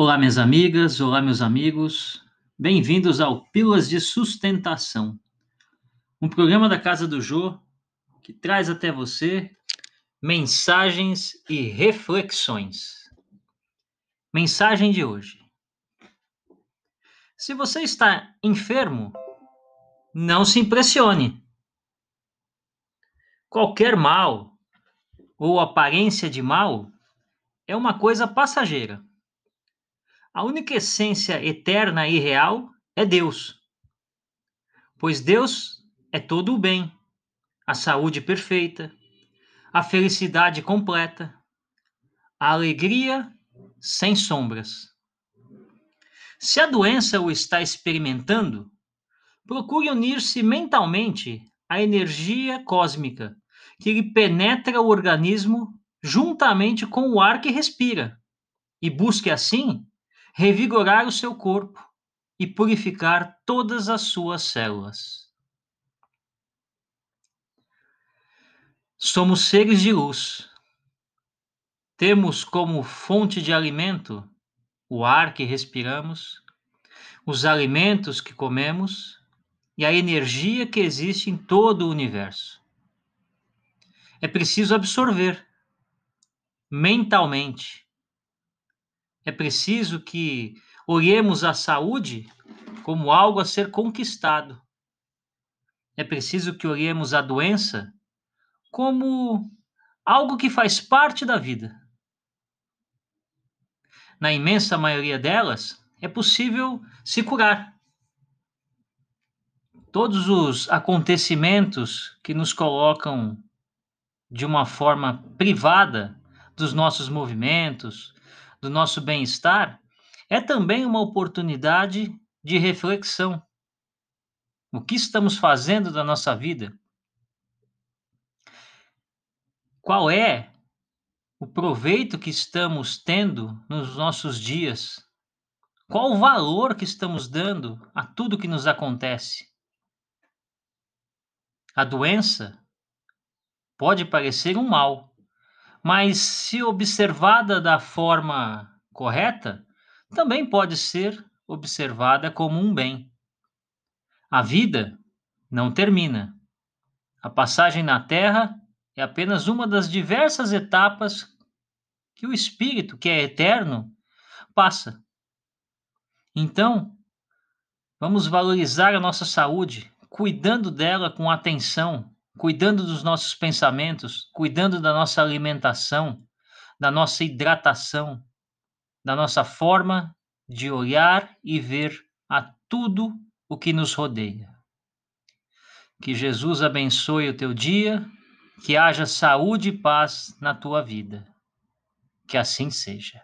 Olá, minhas amigas, olá, meus amigos. Bem-vindos ao Pílulas de Sustentação, um programa da Casa do Jô que traz até você mensagens e reflexões. Mensagem de hoje. Se você está enfermo, não se impressione. Qualquer mal ou aparência de mal é uma coisa passageira. A única essência eterna e real é Deus. Pois Deus é todo o bem, a saúde perfeita, a felicidade completa, a alegria sem sombras. Se a doença o está experimentando, procure unir-se mentalmente à energia cósmica que lhe penetra o organismo juntamente com o ar que respira e busque assim revigorar o seu corpo e purificar todas as suas células. Somos seres de luz. Temos como fonte de alimento o ar que respiramos, os alimentos que comemos e a energia que existe em todo o universo. É preciso absorver mentalmente é preciso que olhemos a saúde como algo a ser conquistado. É preciso que olhemos a doença como algo que faz parte da vida. Na imensa maioria delas, é possível se curar. Todos os acontecimentos que nos colocam de uma forma privada dos nossos movimentos, do nosso bem-estar, é também uma oportunidade de reflexão. O que estamos fazendo da nossa vida? Qual é o proveito que estamos tendo nos nossos dias? Qual o valor que estamos dando a tudo que nos acontece? A doença pode parecer um mal, mas se observada da forma correta, também pode ser observada como um bem. A vida não termina. A passagem na Terra é apenas uma das diversas etapas que o espírito, que é eterno, passa. Então, vamos valorizar a nossa saúde, cuidando dela com atenção, cuidando dos nossos pensamentos, cuidando da nossa alimentação, da nossa hidratação, da nossa forma de olhar e ver a tudo o que nos rodeia. Que Jesus abençoe o teu dia, que haja saúde e paz na tua vida. Que assim seja.